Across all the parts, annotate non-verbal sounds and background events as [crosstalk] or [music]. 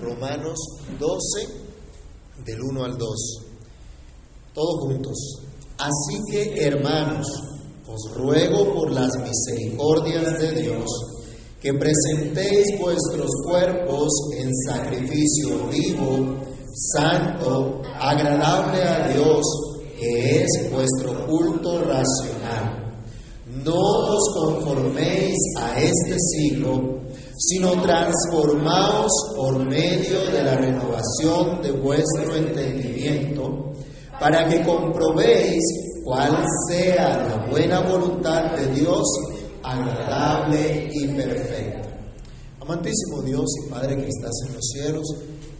Romanos 12, del 1 al 2. Todos juntos. Así que, hermanos, os ruego por las misericordias de Dios que presentéis vuestros cuerpos en sacrificio vivo, santo, agradable a Dios, que es vuestro culto racional. No os conforméis a este siglo, sino transformaos por medio de la renovación de vuestro entendimiento, para que comprobéis cuál sea la buena voluntad de Dios, agradable y perfecta. Amantísimo Dios y Padre que estás en los cielos,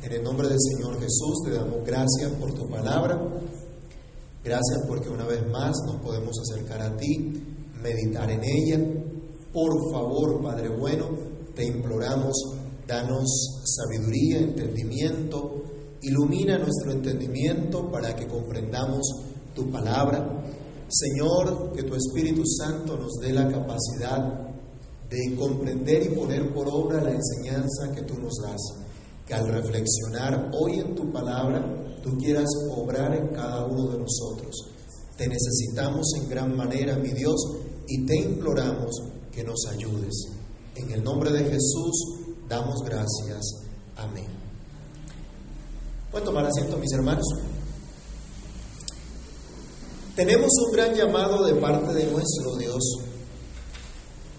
en el nombre del Señor Jesús te damos gracias por tu palabra. Gracias porque una vez más nos podemos acercar a ti, meditar en ella. Por favor, Padre bueno, te imploramos, danos sabiduría, entendimiento, ilumina nuestro entendimiento para que comprendamos tu palabra. Señor, que tu Espíritu Santo nos dé la capacidad de comprender y poner por obra la enseñanza que tú nos das. Que al reflexionar hoy en tu palabra, tú quieras obrar en cada uno de nosotros. Te necesitamos en gran manera, mi Dios, y te imploramos que nos ayudes. En el nombre de Jesús damos gracias. Amén. Pueden tomar asiento, mis hermanos. Tenemos un gran llamado de parte de nuestro Dios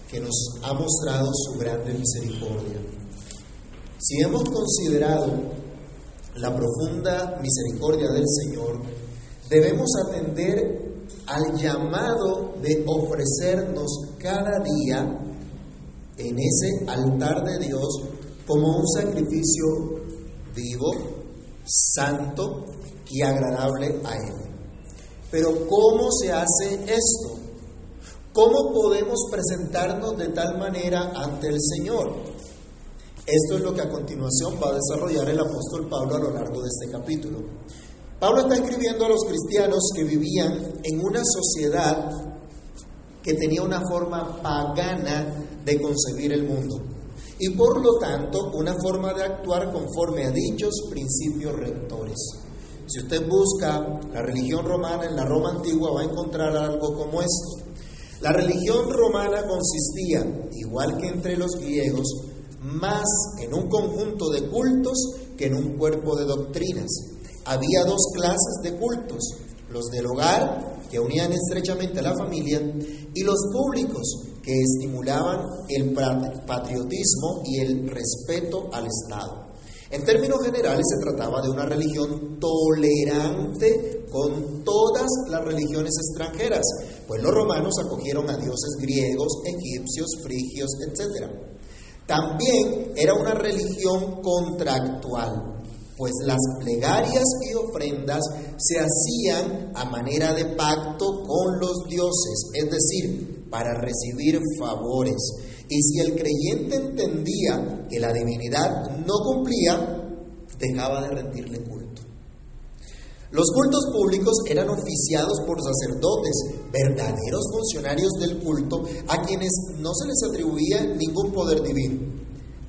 que nos ha mostrado su grande misericordia. Si hemos considerado la profunda misericordia del Señor, debemos atender al llamado de ofrecernos cada día en ese altar de Dios como un sacrificio vivo, santo y agradable a Él. Pero ¿cómo se hace esto? ¿Cómo podemos presentarnos de tal manera ante el Señor? Esto es lo que a continuación va a desarrollar el apóstol Pablo a lo largo de este capítulo. Pablo está escribiendo a los cristianos que vivían en una sociedad que tenía una forma pagana de concebir el mundo y por lo tanto una forma de actuar conforme a dichos principios rectores. Si usted busca la religión romana en la Roma antigua va a encontrar algo como esto. La religión romana consistía, igual que entre los griegos, más en un conjunto de cultos que en un cuerpo de doctrinas. Había dos clases de cultos, los del hogar, que unían estrechamente a la familia, y los públicos, que estimulaban el patriotismo y el respeto al Estado. En términos generales se trataba de una religión tolerante con todas las religiones extranjeras, pues los romanos acogieron a dioses griegos, egipcios, frigios, etc. También era una religión contractual, pues las plegarias y ofrendas se hacían a manera de pacto con los dioses, es decir, para recibir favores. Y si el creyente entendía que la divinidad no cumplía, dejaba de rendirle culto. Los cultos públicos eran oficiados por sacerdotes, verdaderos funcionarios del culto, a quienes no se les atribuía ningún poder divino.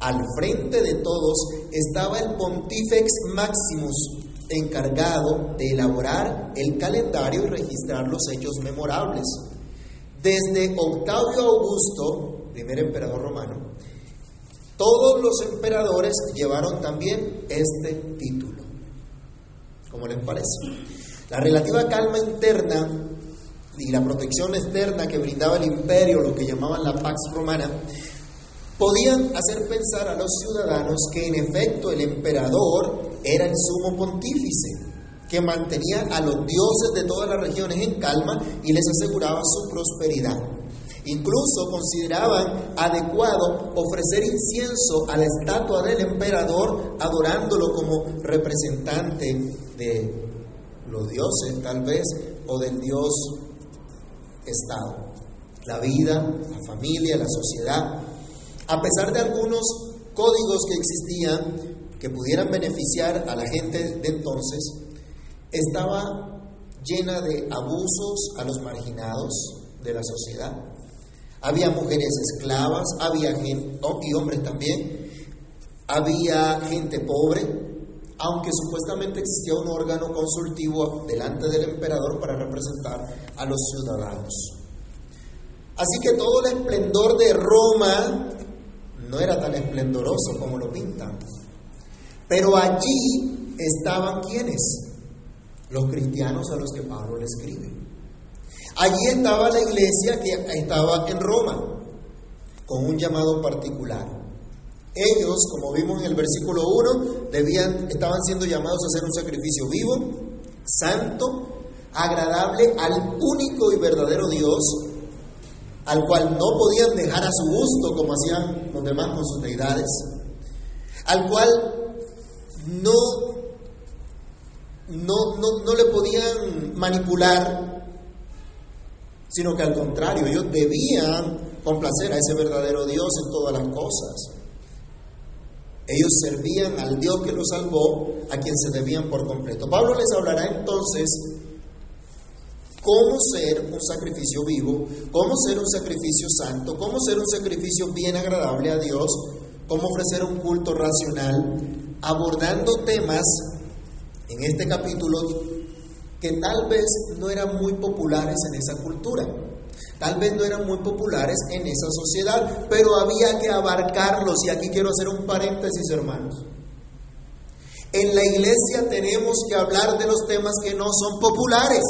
Al frente de todos estaba el Pontifex Maximus, encargado de elaborar el calendario y registrar los hechos memorables. Desde Octavio Augusto, primer emperador romano, todos los emperadores llevaron también este título. ¿Cómo les parece? La relativa calma interna y la protección externa que brindaba el imperio, lo que llamaban la Pax Romana, podían hacer pensar a los ciudadanos que en efecto el emperador era el sumo pontífice, que mantenía a los dioses de todas las regiones en calma y les aseguraba su prosperidad. Incluso consideraban adecuado ofrecer incienso a la estatua del emperador, adorándolo como representante de los dioses, tal vez, o del dios Estado. La vida, la familia, la sociedad. A pesar de algunos códigos que existían que pudieran beneficiar a la gente de entonces, estaba llena de abusos a los marginados de la sociedad había mujeres esclavas, había gente, y hombres también. había gente pobre, aunque supuestamente existía un órgano consultivo delante del emperador para representar a los ciudadanos. Así que todo el esplendor de Roma no era tan esplendoroso como lo pintan. Pero allí estaban quienes? Los cristianos a los que Pablo le escribe. Allí estaba la iglesia que estaba en Roma, con un llamado particular. Ellos, como vimos en el versículo 1, debían, estaban siendo llamados a hacer un sacrificio vivo, santo, agradable al único y verdadero Dios, al cual no podían dejar a su gusto como hacían los demás con sus deidades, al cual no, no, no, no le podían manipular, sino que al contrario, ellos debían complacer a ese verdadero Dios en todas las cosas. Ellos servían al Dios que los salvó, a quien se debían por completo. Pablo les hablará entonces cómo ser un sacrificio vivo, cómo ser un sacrificio santo, cómo ser un sacrificio bien agradable a Dios, cómo ofrecer un culto racional, abordando temas en este capítulo que tal vez no eran muy populares en esa cultura. Tal vez no eran muy populares en esa sociedad, pero había que abarcarlos. Y aquí quiero hacer un paréntesis, hermanos. En la iglesia tenemos que hablar de los temas que no son populares.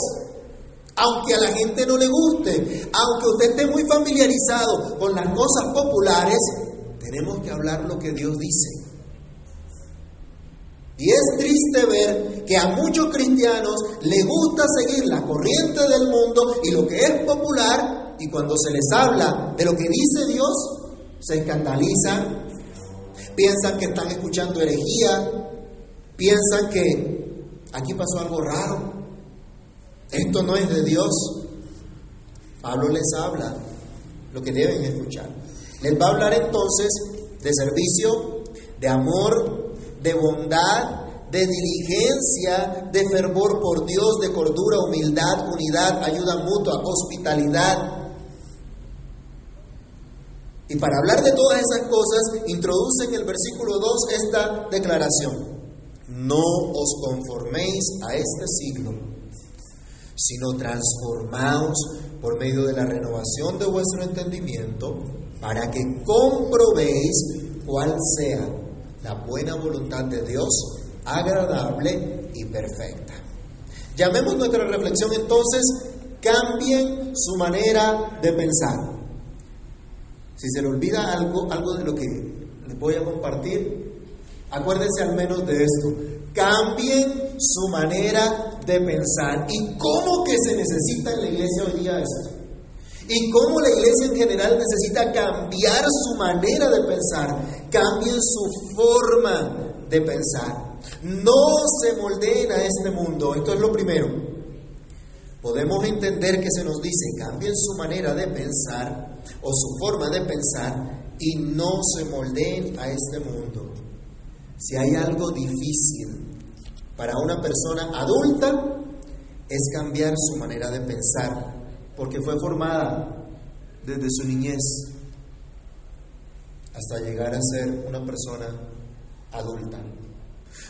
Aunque a la gente no le guste, aunque usted esté muy familiarizado con las cosas populares, tenemos que hablar lo que Dios dice. Y es triste ver que a muchos cristianos les gusta seguir la corriente del mundo y lo que es popular, y cuando se les habla de lo que dice Dios, se escandalizan, piensan que están escuchando herejía, piensan que aquí pasó algo raro, esto no es de Dios. Pablo les habla lo que deben escuchar. Les va a hablar entonces de servicio, de amor, de bondad, de diligencia, de fervor por Dios, de cordura, humildad, unidad, ayuda mutua, hospitalidad. Y para hablar de todas esas cosas, introduce en el versículo 2 esta declaración. No os conforméis a este siglo sino transformaos por medio de la renovación de vuestro entendimiento, para que comprobéis cuál sea la buena voluntad de Dios, agradable y perfecta. Llamemos nuestra reflexión entonces, cambien su manera de pensar. Si se le olvida algo, algo de lo que les voy a compartir, acuérdense al menos de esto. Cambien su manera de pensar. ¿Y cómo que se necesita en la iglesia hoy día esto? ¿Y cómo la iglesia en general necesita cambiar su manera de pensar? Cambien su forma de pensar. No se moldeen a este mundo. Esto es lo primero. Podemos entender que se nos dice, cambien su manera de pensar o su forma de pensar y no se moldeen a este mundo. Si hay algo difícil para una persona adulta, es cambiar su manera de pensar, porque fue formada desde su niñez hasta llegar a ser una persona adulta.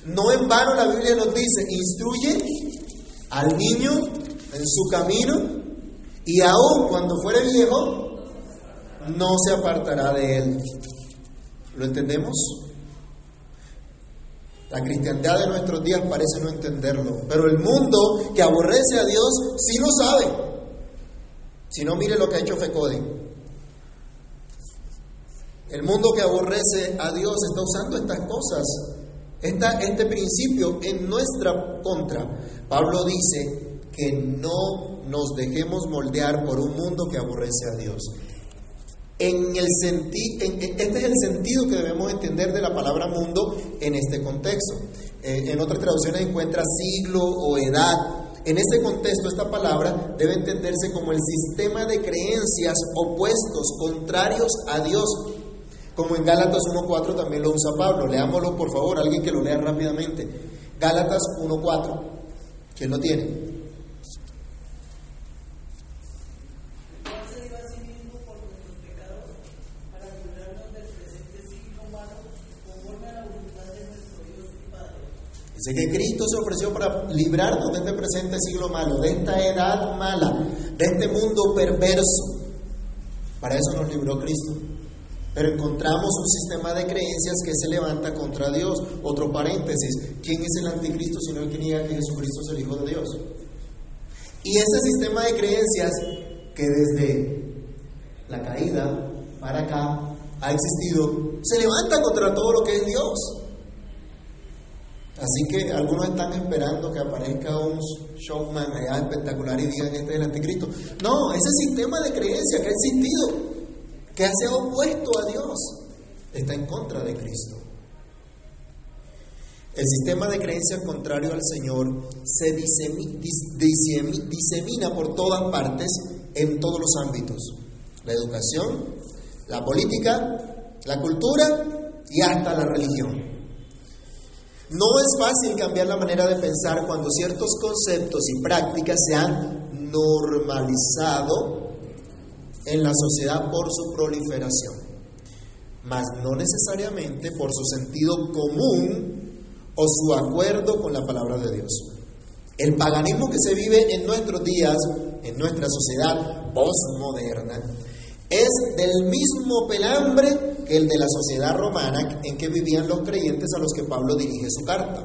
No en vano la Biblia nos dice, instruye al niño en su camino y aún cuando fuere viejo, no se apartará de él. ¿Lo entendemos? La cristiandad de nuestros días parece no entenderlo, pero el mundo que aborrece a Dios sí lo sabe. Si no, mire lo que ha hecho FECODE. El mundo que aborrece a Dios está usando estas cosas, este principio en nuestra contra. Pablo dice que no nos dejemos moldear por un mundo que aborrece a Dios. En el este es el sentido que debemos entender de la palabra mundo en este contexto. Eh, en otras traducciones encuentra siglo o edad. En ese contexto, esta palabra debe entenderse como el sistema de creencias opuestos, contrarios a Dios, como en Gálatas 1.4 también lo usa Pablo. Leámoslo, por favor, alguien que lo lea rápidamente. Gálatas 1.4. ¿Quién lo tiene? Dice que Cristo se ofreció para librarnos de este presente siglo malo, de esta edad mala, de este mundo perverso. Para eso nos libró Cristo. Pero encontramos un sistema de creencias que se levanta contra Dios. Otro paréntesis, ¿quién es el anticristo sino el que niega que Jesucristo es el Hijo de Dios? Y ese sistema de creencias que desde la caída para acá ha existido, se levanta contra todo lo que es Dios. Así que algunos están esperando que aparezca un showman allá espectacular y digan este es el anticristo. No, ese sistema de creencia que ha existido que se ha opuesto a Dios, está en contra de Cristo. El sistema de creencias contrario al Señor se disemina por todas partes, en todos los ámbitos. La educación, la política, la cultura y hasta la religión. No es fácil cambiar la manera de pensar cuando ciertos conceptos y prácticas se han normalizado en la sociedad por su proliferación, mas no necesariamente por su sentido común o su acuerdo con la palabra de Dios. El paganismo que se vive en nuestros días, en nuestra sociedad postmoderna, es del mismo pelambre el de la sociedad romana en que vivían los creyentes a los que Pablo dirige su carta.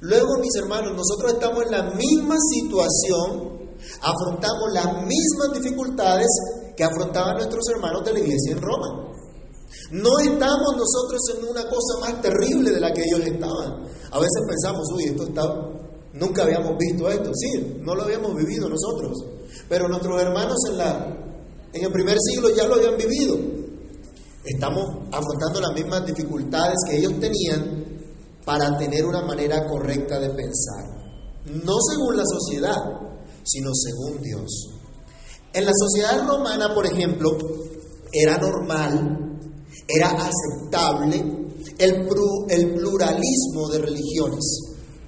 Luego, mis hermanos, nosotros estamos en la misma situación afrontamos las mismas dificultades que afrontaban nuestros hermanos de la iglesia en Roma. No estamos nosotros en una cosa más terrible de la que ellos estaban. A veces pensamos, uy, esto está, nunca habíamos visto esto. Sí, no lo habíamos vivido nosotros. Pero nuestros hermanos en, la, en el primer siglo ya lo habían vivido. Estamos afrontando las mismas dificultades que ellos tenían para tener una manera correcta de pensar. No según la sociedad, sino según Dios. En la sociedad romana, por ejemplo, era normal, era aceptable el, el pluralismo de religiones,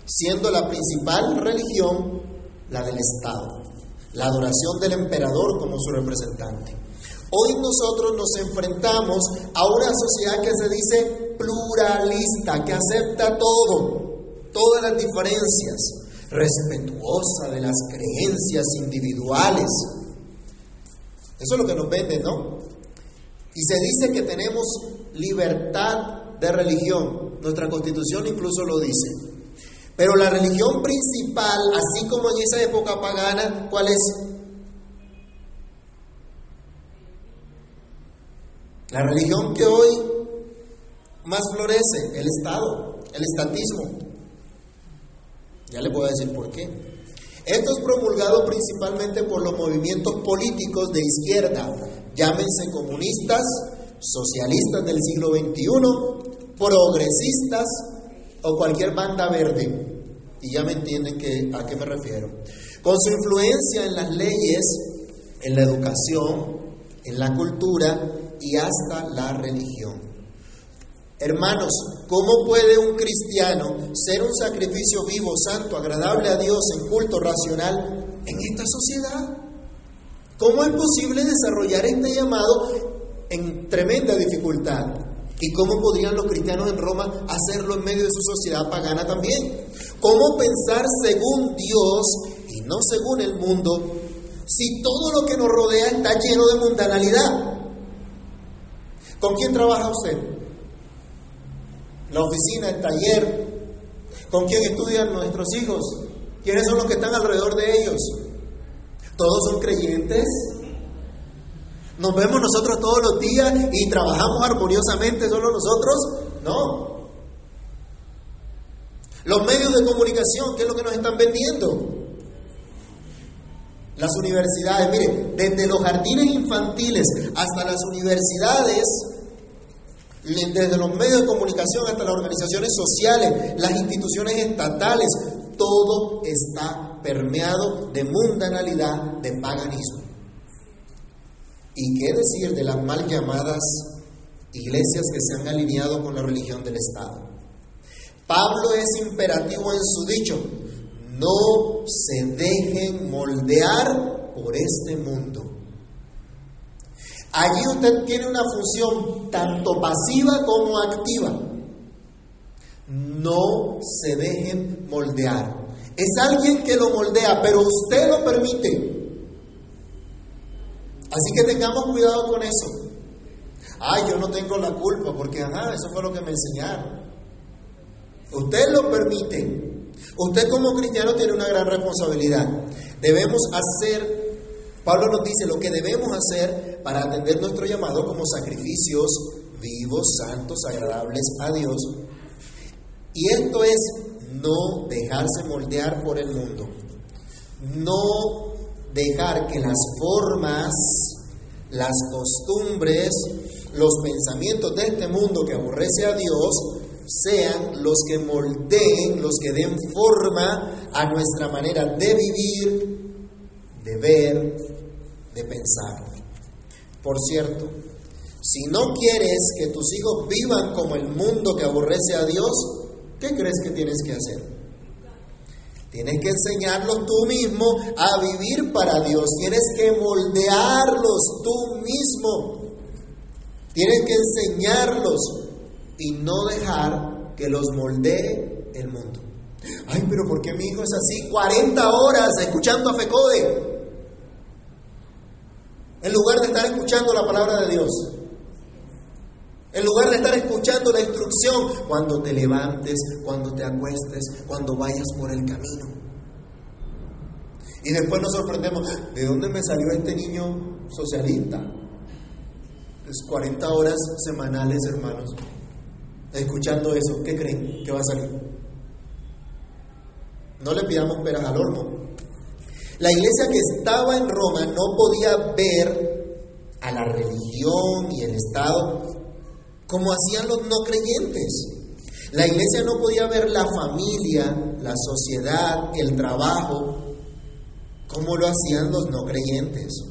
siendo la principal religión la del Estado, la adoración del emperador como su representante. Hoy nosotros nos enfrentamos a una sociedad que se dice pluralista, que acepta todo, todas las diferencias, respetuosa de las creencias individuales. Eso es lo que nos vende, ¿no? Y se dice que tenemos libertad de religión. Nuestra constitución incluso lo dice. Pero la religión principal, así como en esa época pagana, ¿cuál es? La religión que hoy más florece, el Estado, el estatismo. Ya le puedo decir por qué. Esto es promulgado principalmente por los movimientos políticos de izquierda, llámense comunistas, socialistas del siglo XXI, progresistas o cualquier banda verde. Y ya me entienden que, a qué me refiero. Con su influencia en las leyes, en la educación, en la cultura y hasta la religión. Hermanos, ¿cómo puede un cristiano ser un sacrificio vivo, santo, agradable a Dios en culto racional en esta sociedad? ¿Cómo es posible desarrollar este llamado en tremenda dificultad? ¿Y cómo podrían los cristianos en Roma hacerlo en medio de su sociedad pagana también? ¿Cómo pensar según Dios y no según el mundo si todo lo que nos rodea está lleno de mundanalidad? ¿Con quién trabaja usted? la oficina, el taller, con quién estudian nuestros hijos, quiénes son los que están alrededor de ellos. ¿Todos son creyentes? ¿Nos vemos nosotros todos los días y trabajamos armoniosamente solo nosotros? No. Los medios de comunicación, ¿qué es lo que nos están vendiendo? Las universidades, mire, desde los jardines infantiles hasta las universidades desde los medios de comunicación hasta las organizaciones sociales, las instituciones estatales, todo está permeado de mundanalidad, de paganismo. ¿Y qué decir de las mal llamadas iglesias que se han alineado con la religión del Estado? Pablo es imperativo en su dicho, no se dejen moldear por este mundo Allí usted tiene una función tanto pasiva como activa. no se dejen moldear. Es alguien que lo moldea, pero usted lo permite. Así que tengamos cuidado con eso. Ay, yo no tengo la culpa porque, ajá, eso fue lo que me enseñaron. Usted lo permite. Usted como cristiano tiene una gran responsabilidad. Debemos hacer, Pablo nos dice, lo que debemos hacer para atender nuestro llamado como sacrificios vivos, santos, agradables a Dios. Y esto es no dejarse moldear por el mundo. No dejar que las formas, las costumbres, los pensamientos de este mundo que aborrece a Dios sean los que moldeen, los que den forma a nuestra manera de vivir, de ver, de pensar. Por cierto, si no quieres que tus hijos vivan como el mundo que aborrece a Dios, ¿qué crees que tienes que hacer? Tienes que enseñarlos tú mismo a vivir para Dios. Tienes que moldearlos tú mismo. Tienes que enseñarlos y no dejar que los moldee el mundo. Ay, pero ¿por qué mi hijo es así 40 horas escuchando a FECODE? En lugar de estar escuchando la palabra de Dios. En lugar de estar escuchando la instrucción cuando te levantes, cuando te acuestes, cuando vayas por el camino. Y después nos sorprendemos, ¿de dónde me salió este niño socialista? Es 40 horas semanales, hermanos, escuchando eso. ¿Qué creen que va a salir? No le pidamos peras al horno. La iglesia que estaba en Roma no podía ver a la religión y el Estado como hacían los no creyentes. La iglesia no podía ver la familia, la sociedad, el trabajo, como lo hacían los no creyentes.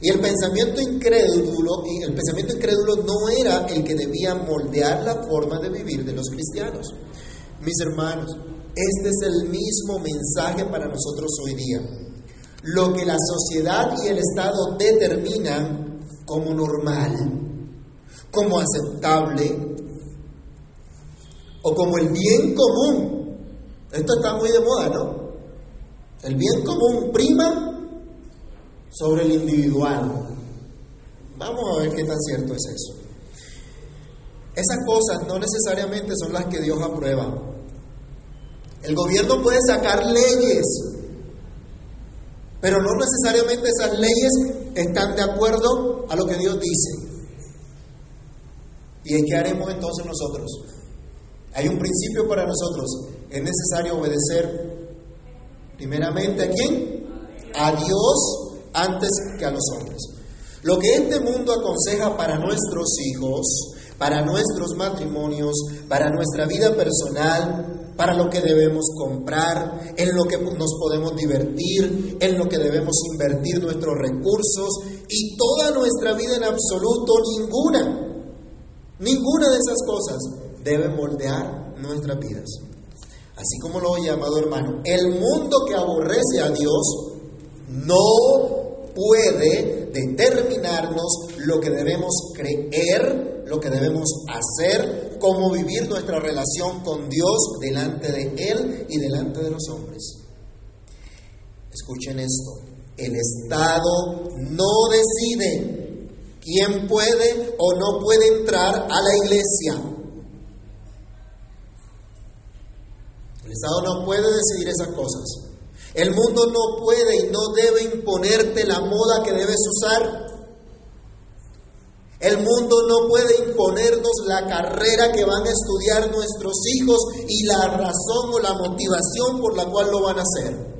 Y el pensamiento incrédulo, el pensamiento incrédulo no era el que debía moldear la forma de vivir de los cristianos. Mis hermanos, este es el mismo mensaje para nosotros hoy día. Lo que la sociedad y el Estado determinan como normal, como aceptable o como el bien común. Esto está muy de moda, ¿no? El bien común prima sobre el individual. Vamos a ver qué tan cierto es eso. Esas cosas no necesariamente son las que Dios aprueba. El gobierno puede sacar leyes, pero no necesariamente esas leyes están de acuerdo a lo que Dios dice. ¿Y qué haremos entonces nosotros? Hay un principio para nosotros. Es necesario obedecer primeramente a quién? A Dios antes que a los hombres. Lo que este mundo aconseja para nuestros hijos, para nuestros matrimonios, para nuestra vida personal, para lo que debemos comprar, en lo que nos podemos divertir, en lo que debemos invertir nuestros recursos y toda nuestra vida en absoluto, ninguna Ninguna de esas cosas debe moldear nuestras vidas. Así como lo oye, amado hermano, el mundo que aborrece a Dios no puede determinarnos lo que debemos creer, lo que debemos hacer, cómo vivir nuestra relación con Dios delante de Él y delante de los hombres. Escuchen esto, el Estado no decide quién puede o no puede entrar a la iglesia. El Estado no puede decidir esas cosas. El mundo no puede y no debe imponerte la moda que debes usar. El mundo no puede imponernos la carrera que van a estudiar nuestros hijos y la razón o la motivación por la cual lo van a hacer.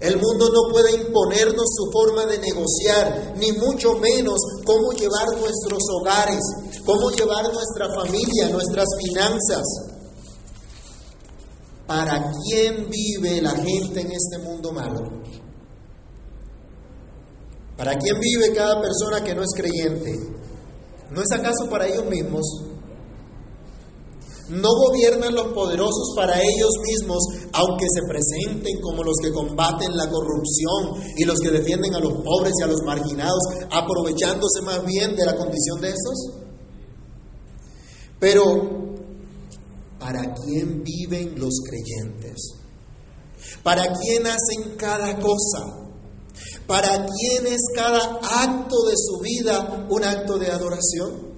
El mundo no puede imponernos su forma de negociar, ni mucho menos cómo llevar nuestros hogares, cómo llevar nuestra familia, nuestras finanzas. ¿Para quién vive la gente en este mundo malo? ¿Para quién vive cada persona que no es creyente? ¿No es acaso para ellos mismos? No gobiernan los poderosos para ellos mismos, aunque se presenten como los que combaten la corrupción y los que defienden a los pobres y a los marginados, aprovechándose más bien de la condición de estos. Pero para quién viven los creyentes, para quién hacen cada cosa, para quién es cada acto de su vida un acto de adoración.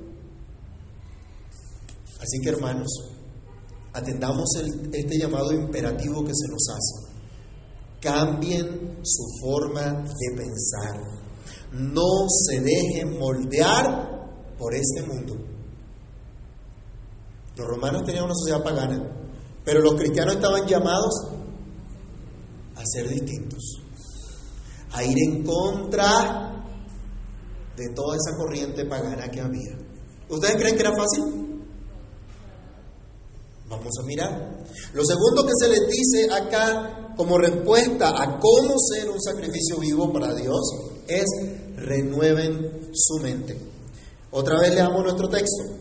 Así que hermanos, atendamos este llamado imperativo que se nos hace. Cambien su forma de pensar. No se dejen moldear por este mundo. Los romanos tenían una sociedad pagana, pero los cristianos estaban llamados a ser distintos, a ir en contra de toda esa corriente pagana que había. ¿Ustedes creen que era fácil? Vamos a mirar. Lo segundo que se les dice acá como respuesta a cómo ser un sacrificio vivo para Dios es renueven su mente. Otra vez leamos nuestro texto.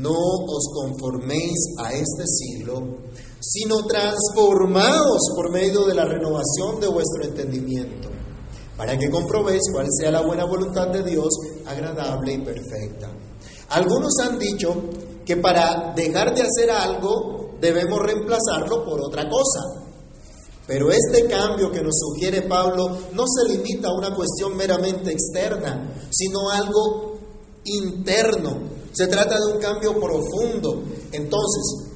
No os conforméis a este siglo, sino transformaos por medio de la renovación de vuestro entendimiento, para que comprobéis cuál sea la buena voluntad de Dios, agradable y perfecta. Algunos han dicho que para dejar de hacer algo debemos reemplazarlo por otra cosa. Pero este cambio que nos sugiere Pablo no se limita a una cuestión meramente externa, sino algo interno. Se trata de un cambio profundo. Entonces,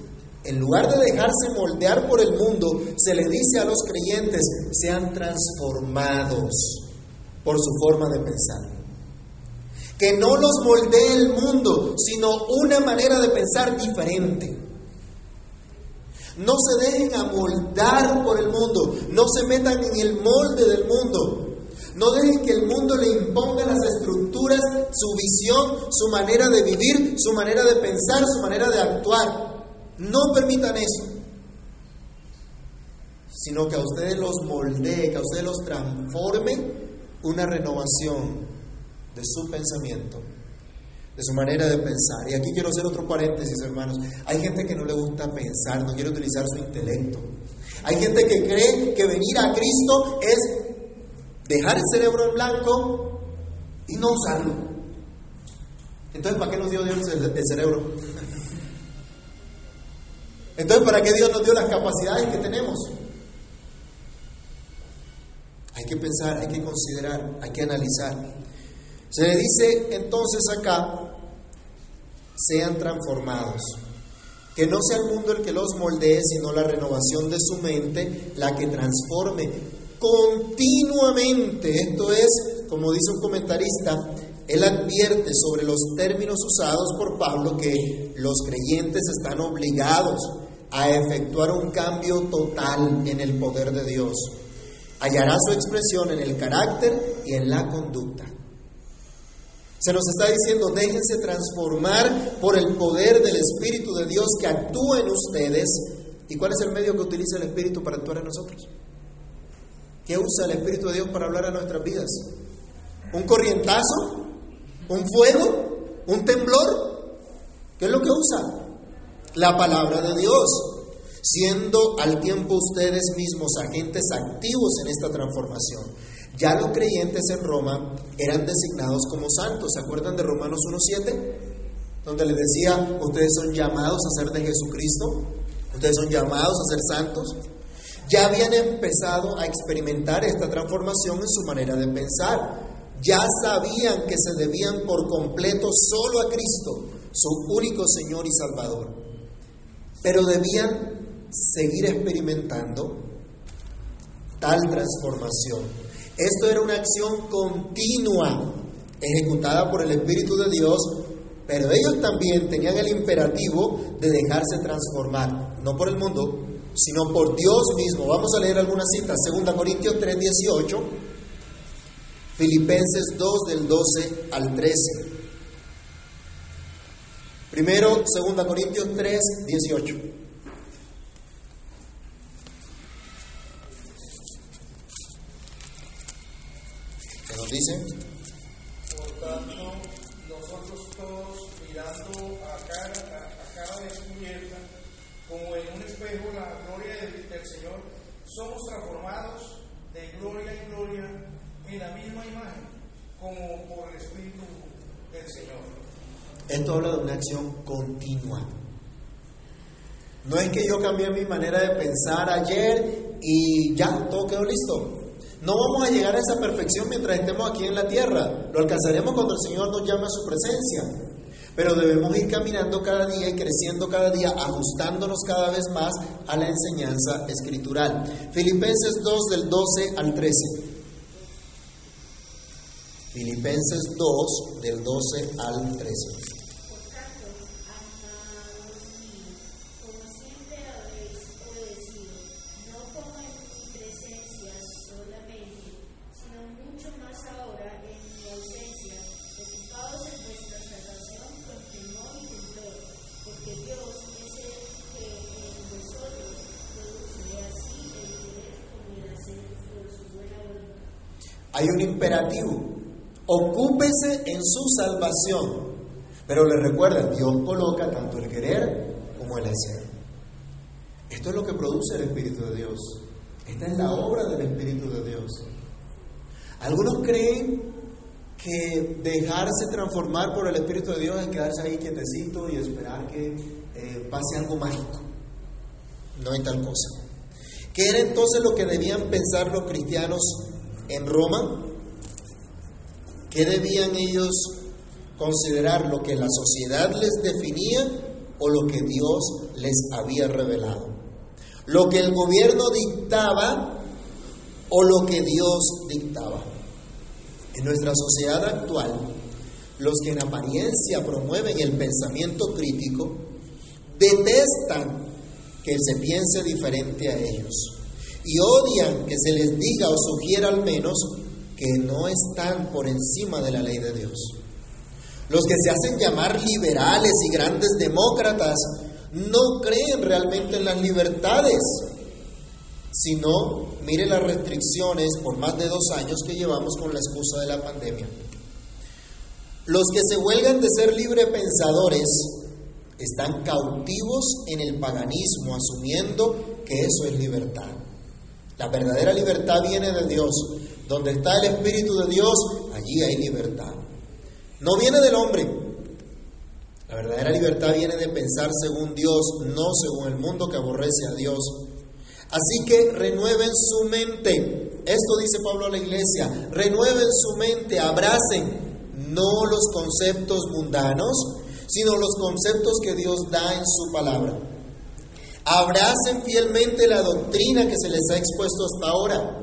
en lugar de dejarse moldear por el mundo, se le dice a los creyentes, sean transformados por su forma de pensar que no los moldee el mundo, sino una manera de pensar diferente. No se dejen amoldar por el mundo, no se metan en el molde del mundo. No dejen que el mundo le imponga las su visión, su manera de vivir, su manera de pensar, su manera de actuar. No permitan eso. Sino que a ustedes los moldee, que a ustedes los transforme una renovación de su pensamiento, de su manera de pensar. Y aquí quiero hacer otro paréntesis, hermanos. Hay gente que no le gusta pensar, no quiere utilizar su intelecto. Hay gente que cree que venir a Cristo es dejar el cerebro en blanco y no usarlo. Entonces, ¿para qué nos dio Dios el, cerebro? Entonces, ¿para qué Dios nos dio las capacidades que tenemos? Hay que pensar, hay que considerar, hay que analizar. Se le dice entonces acá, sean transformados. Que no sea el mundo el que los moldee, sino la renovación de su mente, la que transforme continuamente. Esto es, como dice un comentarista, él advierte sobre los términos usados por Pablo que los creyentes están obligados a efectuar un cambio total en el poder de Dios. Hallará su expresión en el carácter y en la conducta. Se nos está diciendo, déjense transformar por el poder del Espíritu de Dios que actúa en ustedes. ¿Y cuál es el medio que utiliza el Espíritu para actuar en nosotros? ¿Qué usa el Espíritu de Dios para hablar a nuestras vidas? ¿Un corrientazo? ¿Un fuego? ¿Un temblor? ¿Qué es lo que usa? La palabra de Dios, siendo al tiempo ustedes mismos agentes activos en esta transformación. Ya los creyentes en Roma eran designados como santos. ¿Se acuerdan de Romanos 1.7? Donde les decía, ustedes son llamados a ser de Jesucristo, ustedes son llamados a ser santos. Ya habían empezado a experimentar esta transformación en su manera de pensar. Ya sabían que se debían por completo solo a Cristo, su único Señor y Salvador. Pero debían seguir experimentando tal transformación esto era una acción continua ejecutada por el Espíritu de Dios, pero ellos también tenían el imperativo de dejarse transformar, no por el mundo, sino por Dios mismo. Vamos a leer algunas citas, 2 Corintios 3, 18, Filipenses 2 del 12 al 13. Primero, 2 Corintios 3, 18. dice? Por tanto, nosotros todos mirando a cara, a, cara descubierta, como en un espejo la gloria del, del Señor, somos transformados de gloria en gloria en la misma imagen, como por el Espíritu del Señor. Esto habla de una acción continua. No es que yo cambié mi manera de pensar ayer y ya, todo quedó listo. No vamos a llegar a esa perfección mientras estemos aquí en la tierra. Lo alcanzaremos cuando el Señor nos llame a su presencia. Pero debemos ir caminando cada día y creciendo cada día, ajustándonos cada vez más a la enseñanza escritural. Filipenses 2 del 12 al 13. Filipenses 2 del 12 al 13. Su salvación. Pero le recuerda, Dios coloca tanto el querer como el hacer. Esto es lo que produce el Espíritu de Dios. Esta es la obra del Espíritu de Dios. Algunos creen que dejarse transformar por el Espíritu de Dios es quedarse ahí quietecito y esperar que eh, pase algo mágico. No hay tal cosa. ¿Qué era entonces lo que debían pensar los cristianos en Roma, ¿qué debían ellos considerar? ¿Lo que la sociedad les definía o lo que Dios les había revelado? ¿Lo que el gobierno dictaba o lo que Dios dictaba? En nuestra sociedad actual, los que en apariencia promueven el pensamiento crítico detestan que se piense diferente a ellos y odian que se les diga o sugiera al menos que no están por encima de la ley de Dios. Los que se hacen llamar liberales y grandes demócratas no creen realmente en las libertades, sino mire las restricciones por más de dos años que llevamos con la excusa de la pandemia. Los que se huelgan de ser librepensadores están cautivos en el paganismo, asumiendo que eso es libertad. La verdadera libertad viene de Dios. Donde está el Espíritu de Dios, allí hay libertad. No viene del hombre. La verdadera libertad viene de pensar según Dios, no según el mundo que aborrece a Dios. Así que renueven su mente. Esto dice Pablo a la iglesia. Renueven su mente, abracen no los conceptos mundanos, sino los conceptos que Dios da en su palabra. Abracen fielmente la doctrina que se les ha expuesto hasta ahora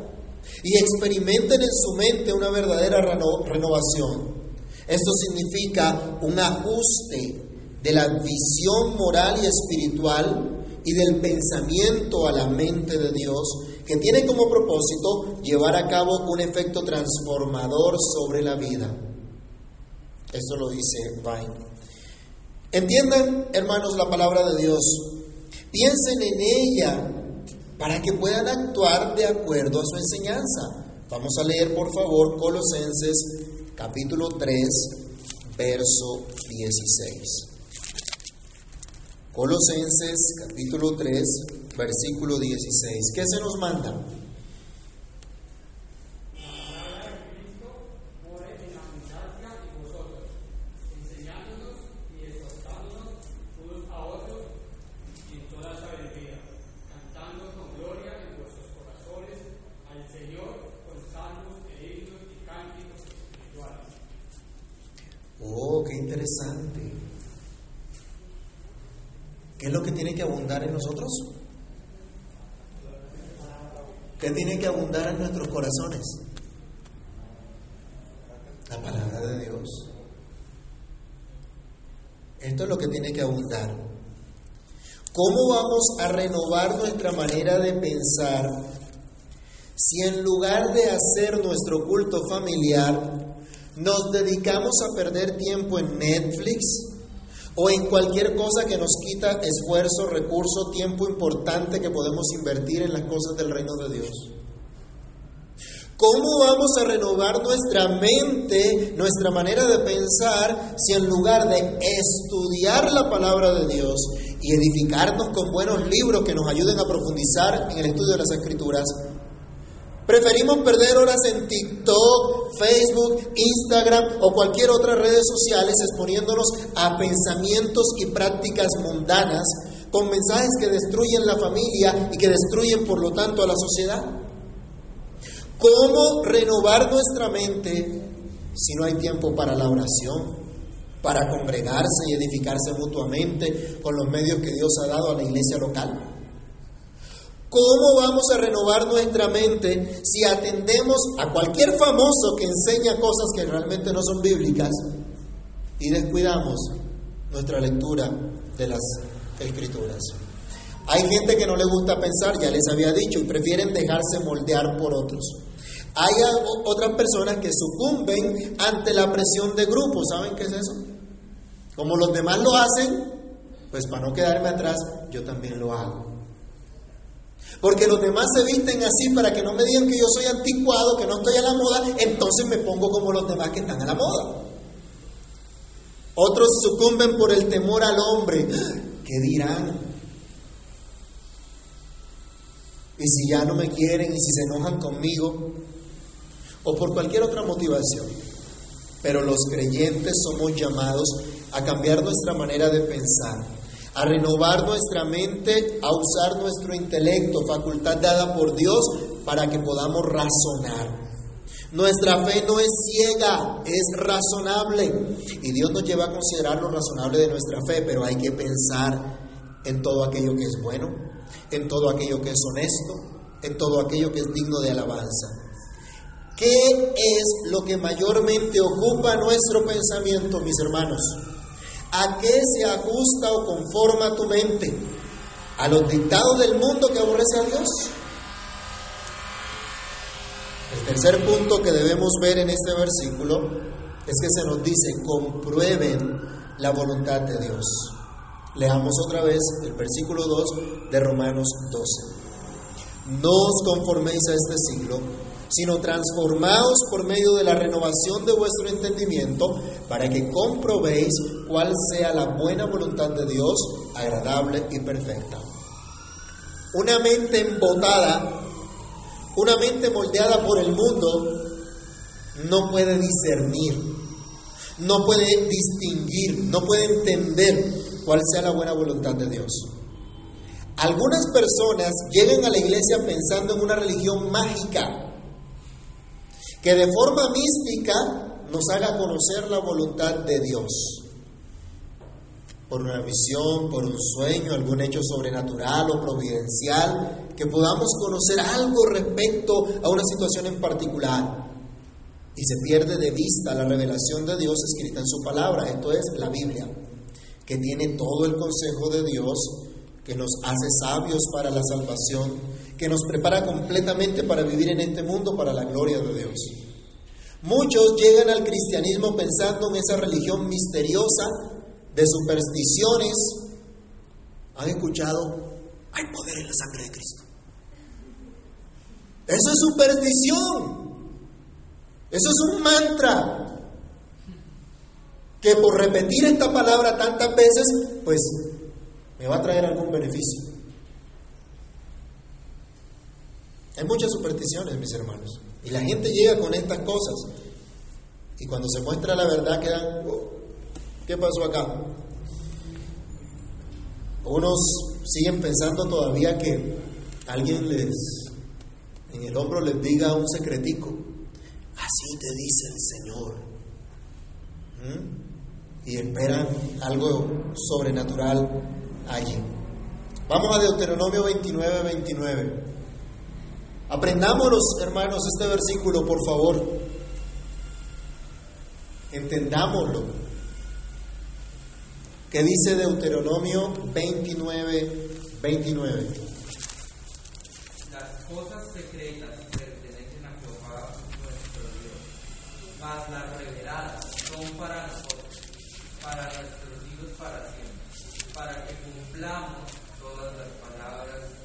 y experimenten en su mente una verdadera renovación. Esto significa un ajuste de la visión moral y espiritual y del pensamiento a la mente de Dios que tiene como propósito llevar a cabo un efecto transformador sobre la vida. Esto lo dice Vine. Entiendan, hermanos, la palabra de Dios Piensen en ella para que puedan actuar de acuerdo a su enseñanza. Vamos a leer, por favor, Colosenses capítulo 3, verso 16. Colosenses capítulo 3, versículo 16. ¿Qué se nos manda? ¿Qué es lo que abundar en nosotros? ¿Qué tiene que abundar en nuestros corazones? La palabra de Dios. Esto es lo que tiene que abundar. ¿Cómo vamos a renovar nuestra manera de pensar si en lugar de hacer nuestro culto familiar nos dedicamos a perder tiempo en Netflix, o en cualquier cosa que nos quita esfuerzo, recurso, tiempo importante que podemos invertir en las cosas del reino de Dios. ¿Cómo vamos a renovar nuestra mente, nuestra manera de pensar, si en lugar de estudiar la palabra de Dios y edificarnos con buenos libros que nos ayuden a profundizar en el estudio de las escrituras, Preferimos perder horas en TikTok, Facebook, Instagram o cualquier otra redes sociales exponiéndonos a pensamientos y prácticas mundanas con mensajes que destruyen la familia y que destruyen por lo tanto a la sociedad. ¿Cómo renovar nuestra mente si no hay tiempo para la oración, para congregarse y edificarse mutuamente con los medios que Dios ha dado a la iglesia local? ¿Cómo vamos a renovar nuestra mente si atendemos a cualquier famoso que enseña cosas que realmente no son bíblicas y descuidamos nuestra lectura de las escrituras? Hay gente que no le gusta pensar, ya les había dicho, y prefieren dejarse moldear por otros. Hay otras personas que sucumben ante la presión de grupo. ¿Saben qué es eso? Como los demás lo hacen, pues para no quedarme atrás, yo también lo hago. Porque los demás se visten así para que no me digan que yo soy anticuado, que no estoy a la moda, entonces me pongo como los demás que están a la moda. Otros sucumben por el temor al hombre. [gasps] ¿Qué dirán? Y si ya no me quieren y si se enojan conmigo, o por cualquier otra motivación. Pero los creyentes somos llamados a cambiar nuestra manera de pensar, a renovar nuestra mente, a usar nuestro intelecto, facultad dada por Dios, para que podamos razonar. Nuestra fe no es ciega, es razonable. Y Dios nos lleva a considerar lo razonable de nuestra fe, pero hay que pensar en todo aquello que es bueno, en todo aquello que es honesto, en todo aquello que es digno de alabanza. ¿Qué es lo que mayormente ocupa nuestro pensamiento, mis hermanos? ¿A qué se ajusta o conforma tu mente? ¿A los dictados del mundo que aborrece a Dios? El tercer punto que debemos ver en este versículo es que se nos dice, comprueben la voluntad de Dios. Leamos otra vez el versículo 2 de Romanos 12. No os conforméis a este siglo, sino transformaos por medio de la renovación de vuestro entendimiento, para que comprobéis cuál sea la buena voluntad de Dios, agradable y perfecta. Una mente embotada, una mente moldeada por el mundo, no puede discernir, no puede distinguir, no puede entender cuál sea la buena voluntad de Dios. Algunas personas llegan a la iglesia pensando en una religión mágica, que de forma mística nos haga conocer la voluntad de Dios. Por una visión, por un sueño, algún hecho sobrenatural o providencial, que podamos conocer algo respecto a una situación en particular. Y se pierde de vista la revelación de Dios escrita en su palabra, esto es la Biblia, que tiene todo el consejo de Dios, que nos hace sabios para la salvación, que nos prepara completamente para vivir en este mundo para la gloria de Dios. Muchos llegan al cristianismo pensando en esa religión misteriosa de supersticiones. ¿Han escuchado? Hay poder en la sangre de Cristo. Eso es superstición. Eso es un mantra. Que por repetir esta palabra tantas veces, pues me va a traer algún beneficio. Hay muchas supersticiones, mis hermanos. Y la gente llega con estas cosas. Y cuando se muestra la verdad quedan, oh, ¿qué pasó acá? Unos siguen pensando todavía que alguien les, en el hombro les diga un secretico. Así te dice el Señor. ¿Mm? Y esperan algo sobrenatural allí. Vamos a Deuteronomio 29, 29. Aprendámonos, hermanos, este versículo, por favor. Entendámoslo. ¿Qué dice Deuteronomio 29, 29? Las cosas secretas pertenecen a Jehová nuestro Dios, mas las reveladas son para nosotros, para nuestros hijos para siempre, para que cumplamos todas las palabras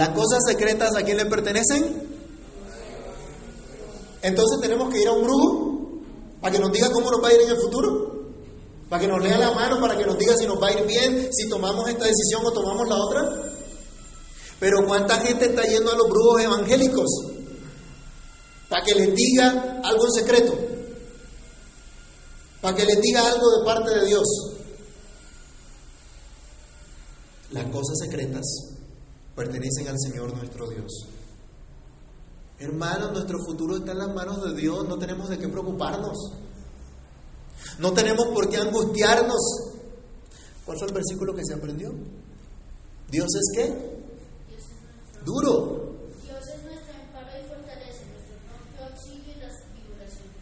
¿Las cosas secretas a quién le pertenecen? Entonces tenemos que ir a un brujo para que nos diga cómo nos va a ir en el futuro. Para que nos lea la mano, para que nos diga si nos va a ir bien, si tomamos esta decisión o tomamos la otra. Pero ¿cuánta gente está yendo a los brujos evangélicos? Para que les diga algo en secreto. Para que les diga algo de parte de Dios. Las cosas secretas pertenecen al Señor nuestro Dios. Hermanos, nuestro futuro está en las manos de Dios, no tenemos de qué preocuparnos. No tenemos por qué angustiarnos. ¿Cuál fue el versículo que se aprendió? Dios es qué? Duro. Dios es nuestro amparo y fortaleza, nuestro auxilio en las tribulaciones.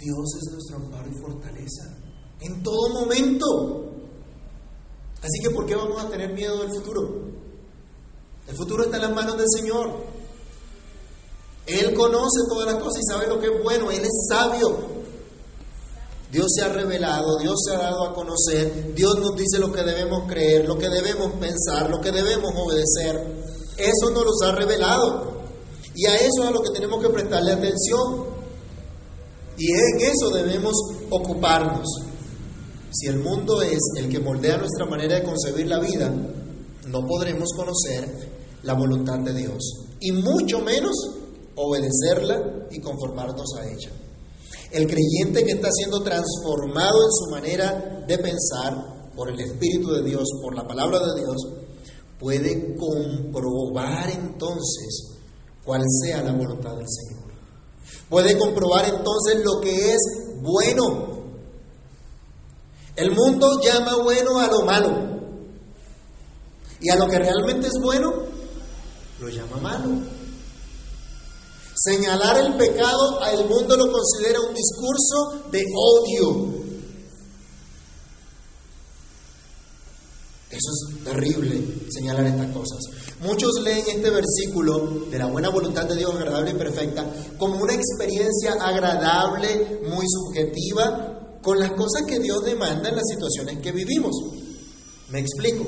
Dios es nuestro amparo y fortaleza. En todo momento. Así que ¿por qué vamos a tener miedo del futuro? El futuro está en las manos del Señor. Él conoce todas las cosas y sabe lo que es bueno. Él es sabio. Dios se ha revelado, Dios se ha dado a conocer, Dios nos dice lo que debemos creer, lo que debemos pensar, lo que debemos obedecer. Eso nos los ha revelado. Y a eso es a lo que tenemos que prestarle atención. Y en eso debemos ocuparnos. Si el mundo es el que moldea nuestra manera de concebir la vida, no podremos conocer la voluntad de Dios. Y mucho menos obedecerla y conformarnos a ella. El creyente que está siendo transformado en su manera de pensar por el Espíritu de Dios, por la palabra de Dios, puede comprobar entonces cuál sea la voluntad del Señor. Puede comprobar entonces lo que es bueno. El mundo llama bueno a lo malo. Y a lo que realmente es bueno, lo llama malo. Señalar el pecado, el mundo lo considera un discurso de odio. Eso es terrible, señalar estas cosas. Muchos leen este versículo de la buena voluntad de Dios agradable y perfecta como una experiencia agradable, muy subjetiva, con las cosas que Dios demanda en las situaciones que vivimos. Me explico.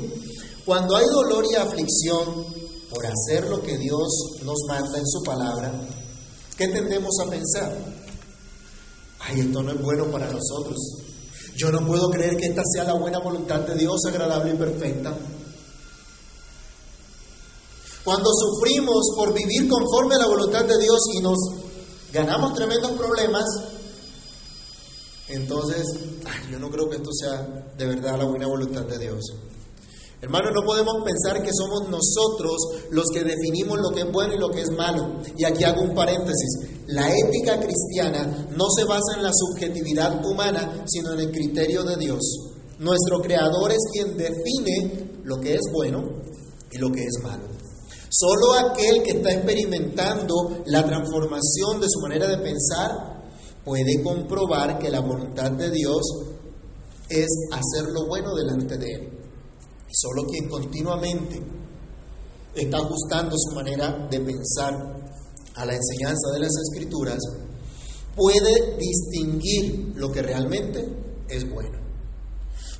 Cuando hay dolor y aflicción por hacer lo que Dios nos manda en su palabra, ¿qué tendemos a pensar? Ay, esto no es bueno para nosotros. Yo no puedo creer que esta sea la buena voluntad de Dios, agradable y perfecta. Cuando sufrimos por vivir conforme a la voluntad de Dios y nos ganamos tremendos problemas, entonces, yo no creo que esto sea de verdad la buena voluntad de Dios. Hermanos, no podemos pensar que somos nosotros los que definimos lo que es bueno y lo que es malo. Y aquí hago un paréntesis. La ética cristiana no se basa en la subjetividad humana, sino en el criterio de Dios. Nuestro Creador es quien define lo que es bueno y lo que es malo. Solo aquel que está experimentando la transformación de su manera de pensar puede comprobar que la voluntad de Dios es hacer lo bueno delante de Él. Y solo quien continuamente está ajustando su manera de pensar a la enseñanza de las escrituras puede distinguir lo que realmente es bueno.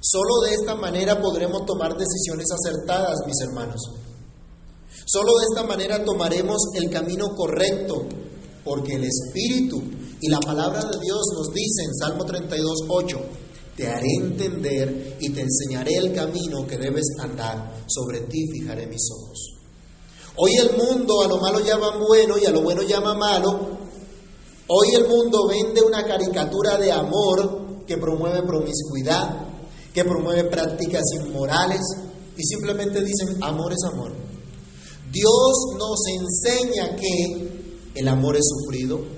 Solo de esta manera podremos tomar decisiones acertadas, mis hermanos. Solo de esta manera tomaremos el camino correcto, porque el Espíritu y la palabra de Dios nos dice en Salmo 32, 8, te haré entender y te enseñaré el camino que debes andar. Sobre ti fijaré mis ojos. Hoy el mundo a lo malo llama bueno y a lo bueno llama malo. Hoy el mundo vende una caricatura de amor que promueve promiscuidad, que promueve prácticas inmorales y simplemente dicen amor es amor. Dios nos enseña que el amor es sufrido,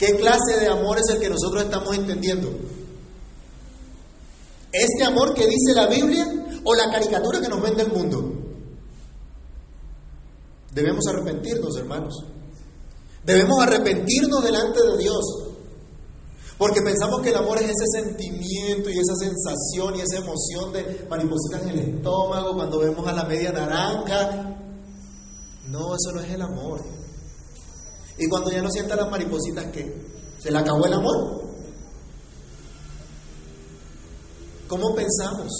¿Qué clase de amor es el que nosotros estamos entendiendo? ¿Este amor que dice la Biblia o la caricatura que nos vende el mundo? Debemos arrepentirnos, hermanos. Debemos arrepentirnos delante de Dios. Porque pensamos que el amor es ese sentimiento y esa sensación y esa emoción de maripositas en el estómago cuando vemos a la media naranja. No, eso no es el amor. Y cuando ya no sienta las maripositas, ¿qué? ¿Se le acabó el amor? ¿Cómo pensamos?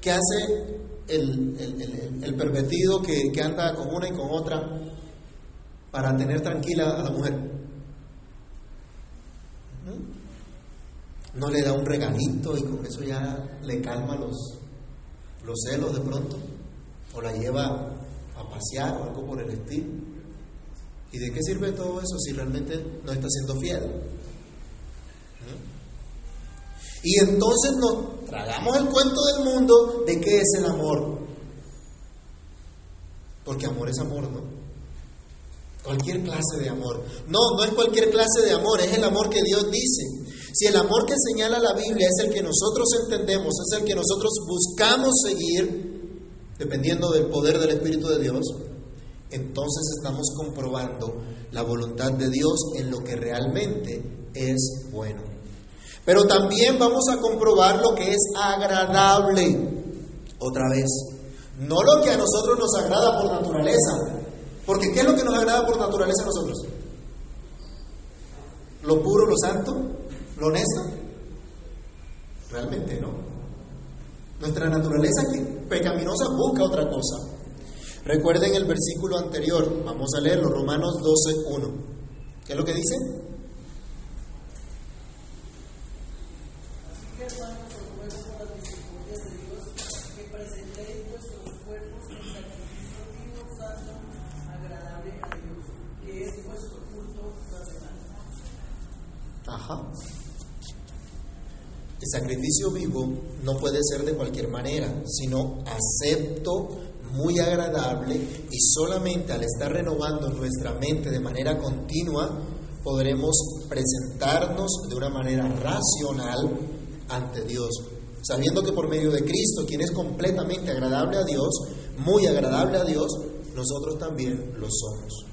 ¿Qué hace el, el, pervertido que, que anda con una y con otra para tener tranquila a la mujer? ¿Mm? ¿No le da un regalito y con eso ya le calma los, los celos de pronto? ¿O la lleva pasear o algo por el estilo? ¿Y de qué sirve todo eso si realmente no está siendo fiel? ¿Mm? Y entonces nos tragamos el cuento del mundo de qué es el amor. Porque amor es amor, ¿no? Cualquier clase de amor. No, no es cualquier clase de amor, es el amor que Dios dice. Si el amor que señala la Biblia es el que nosotros entendemos, es el que nosotros buscamos seguir, dependiendo del poder del Espíritu de Dios, entonces estamos comprobando la voluntad de Dios en lo que realmente es bueno. Pero también vamos a comprobar lo que es agradable. Otra vez, no lo que a nosotros nos agrada por naturaleza. Porque ¿qué es lo que nos agrada por naturaleza a nosotros? ¿Lo puro, lo santo? ¿Lo honesto? Realmente no. Nuestra naturaleza pecaminosa busca otra cosa. Recuerden el versículo anterior, vamos a leerlo, Romanos 12, 1. ¿Qué es lo que dice? El sacrificio vivo no puede ser de cualquier manera, sino acepto, muy agradable y solamente al estar renovando nuestra mente de manera continua podremos presentarnos de una manera racional ante Dios, sabiendo que por medio de Cristo, quien es completamente agradable a Dios, muy agradable a Dios, nosotros también lo somos.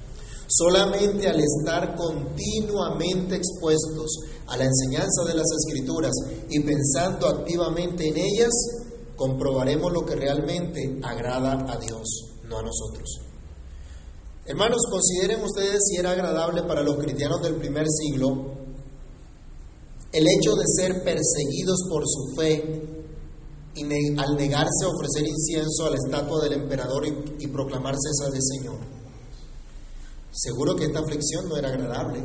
Solamente al estar continuamente expuestos a la enseñanza de las Escrituras y pensando activamente en ellas, comprobaremos lo que realmente agrada a Dios, no a nosotros. Hermanos, consideren ustedes si era agradable para los cristianos del primer siglo el hecho de ser perseguidos por su fe y al negarse a ofrecer incienso a la estatua del emperador y proclamarse esa de Señor. Seguro que esta aflicción no era agradable.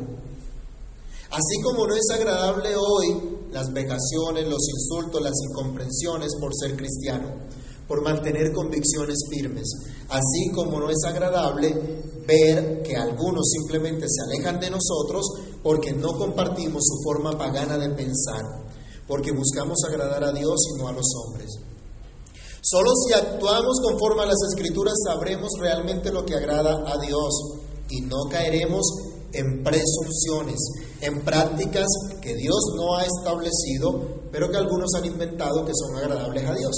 Así como no es agradable hoy las vejaciones, los insultos, las incomprensiones por ser cristiano, por mantener convicciones firmes. Así como no es agradable ver que algunos simplemente se alejan de nosotros porque no compartimos su forma pagana de pensar, porque buscamos agradar a Dios y no a los hombres. Solo si actuamos conforme a las escrituras sabremos realmente lo que agrada a Dios y no caeremos en presunciones, en prácticas que Dios no ha establecido, pero que algunos han inventado que son agradables a Dios.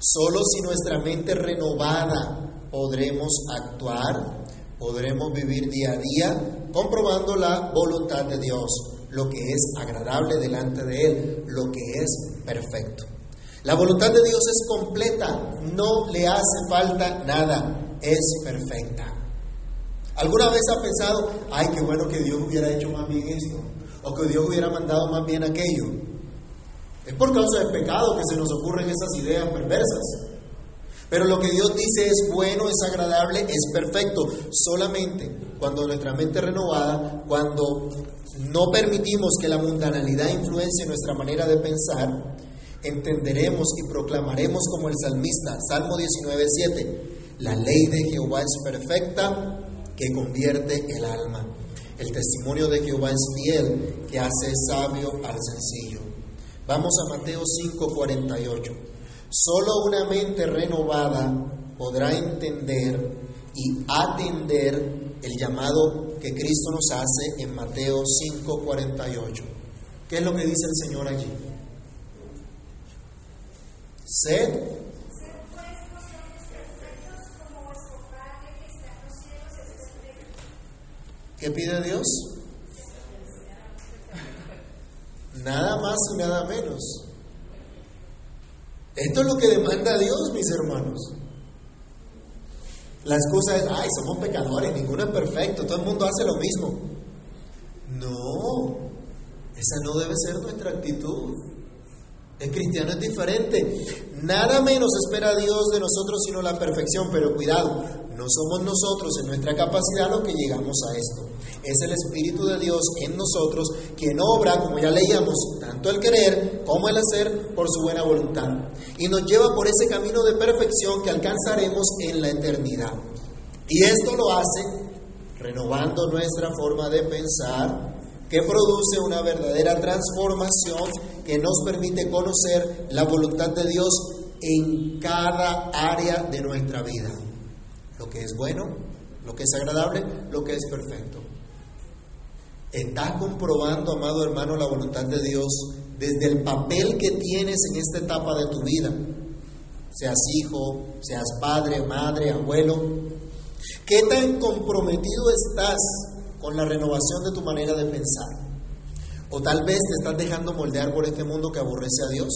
Solo si nuestra mente renovada podremos actuar, podremos vivir día a día comprobando la voluntad de Dios, lo que es agradable delante de Él, lo que es perfecto. La voluntad de Dios es completa, no le hace falta nada, es perfecta. ¿Alguna vez ha pensado, ay, qué bueno que Dios hubiera hecho más bien esto? O que Dios hubiera mandado más bien aquello. Es por causa del pecado que se nos ocurren esas ideas perversas. Pero lo que Dios dice es bueno, es agradable, es perfecto. Solamente cuando nuestra mente es renovada, cuando no permitimos que la mundanalidad influencie nuestra manera de pensar, entenderemos y proclamaremos como el salmista, Salmo 19.7, la ley de Jehová es perfecta, que convierte el alma. El testimonio de Jehová es fiel, que hace sabio al sencillo. Vamos a Mateo 5:48. Solo una mente renovada podrá entender y atender el llamado que Cristo nos hace en Mateo 5:48. ¿Qué es lo que dice el Señor allí? Sed ¿Qué pide Dios? Nada más y nada menos. Esto es lo que demanda Dios, mis hermanos. La excusa es, ay, somos pecadores, ninguno es perfecto, todo el mundo hace lo mismo. No, esa no debe ser nuestra actitud. El cristiano es diferente. Nada menos espera Dios de nosotros sino la perfección, pero cuidado, no somos nosotros en nuestra capacidad los que llegamos a esto. Es el Espíritu de Dios en nosotros quien obra, como ya leíamos, tanto el querer como el hacer por su buena voluntad. Y nos lleva por ese camino de perfección que alcanzaremos en la eternidad. Y esto lo hace renovando nuestra forma de pensar, que produce una verdadera transformación que nos permite conocer la voluntad de Dios en cada área de nuestra vida. Lo que es bueno, lo que es agradable, lo que es perfecto. ¿Estás comprobando, amado hermano, la voluntad de Dios desde el papel que tienes en esta etapa de tu vida? Seas hijo, seas padre, madre, abuelo. ¿Qué tan comprometido estás con la renovación de tu manera de pensar? O tal vez te estás dejando moldear por este mundo que aborrece a Dios,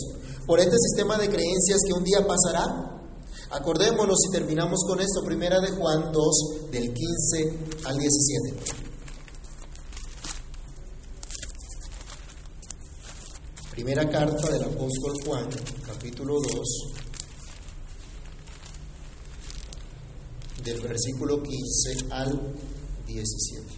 por este sistema de creencias que un día pasará. Acordémonos y terminamos con esto, primera de Juan 2, del 15 al 17. Primera carta del apóstol Juan, capítulo 2, del versículo 15 al 17.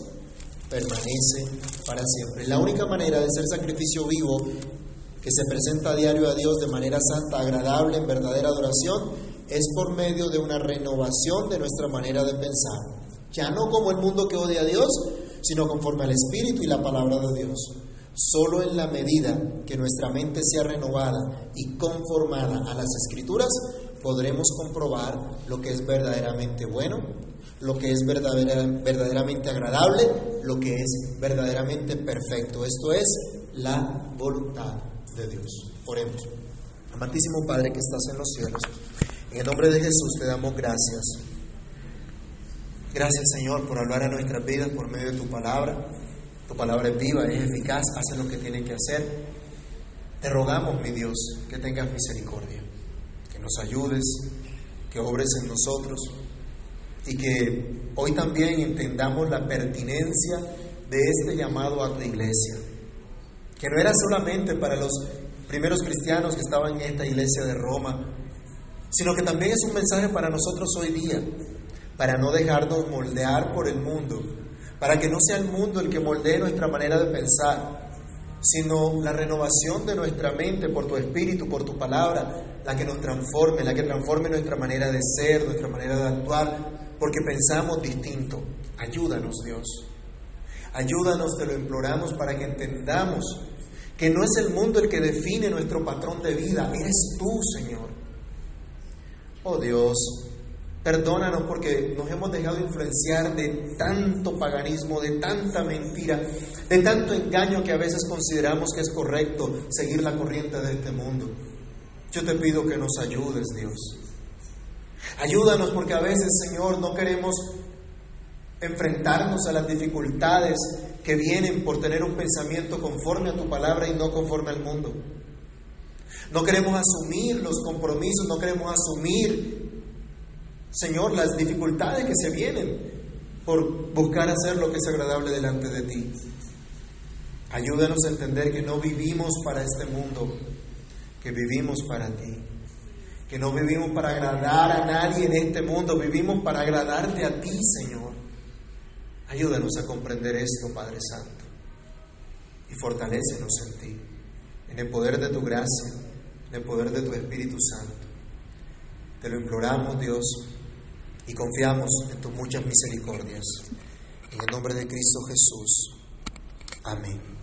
permanece para siempre. La única manera de ser sacrificio vivo que se presenta a diario a Dios de manera santa, agradable, en verdadera adoración, es por medio de una renovación de nuestra manera de pensar. Ya no como el mundo que odia a Dios, sino conforme al Espíritu y la palabra de Dios. Solo en la medida que nuestra mente sea renovada y conformada a las Escrituras, podremos comprobar lo que es verdaderamente bueno, lo que es verdaderamente agradable, lo que es verdaderamente perfecto. Esto es la voluntad de Dios. Oremos. Amantísimo Padre que estás en los cielos, en el nombre de Jesús te damos gracias Gracias Señor por hablar a nuestras vidas por medio de tu palabra. Tu palabra es viva, es eficaz, hace lo que tiene que hacer. Te rogamos, mi Dios, que tengas misericordia, nos ayudes, que obres en nosotros y que hoy también entendamos la pertinencia de este llamado a tu iglesia, que no era solamente para los primeros cristianos que estaban en esta iglesia de Roma, sino que también es un mensaje para nosotros hoy día, para no dejarnos moldear por el mundo, para que no sea el mundo el que moldee nuestra manera de pensar, sino la renovación de nuestra mente por tu espíritu, por tu palabra, la que nos transforme, la que transforme nuestra manera de ser, nuestra manera de actuar, porque pensamos distinto. Ayúdanos, Dios. Ayúdanos, te lo imploramos, para que entendamos que no es el mundo el que define nuestro patrón de vida, eres tú, Señor. Oh Dios, Perdónanos porque nos hemos dejado influenciar de tanto paganismo, de tanta mentira, de tanto engaño que a veces consideramos que es correcto seguir la corriente de este mundo. Yo te pido que nos ayudes, Dios. Ayúdanos porque a veces, Señor, no queremos enfrentarnos a las dificultades que vienen por tener un pensamiento conforme a tu palabra y no conforme al mundo. No queremos asumir los compromisos, no queremos asumir Señor, las dificultades que se vienen por buscar hacer lo que es agradable delante de ti. Ayúdanos a entender que no vivimos para este mundo, que vivimos para ti. Que no vivimos para agradar a nadie en este mundo, vivimos para agradarte a ti, Señor. Ayúdanos a comprender esto, Padre Santo. Y fortalécenos en ti, en el poder de tu gracia, en el poder de tu Espíritu Santo. Te lo imploramos, Dios, y confiamos en tus muchas misericordias. En el nombre de Cristo Jesús. Amén.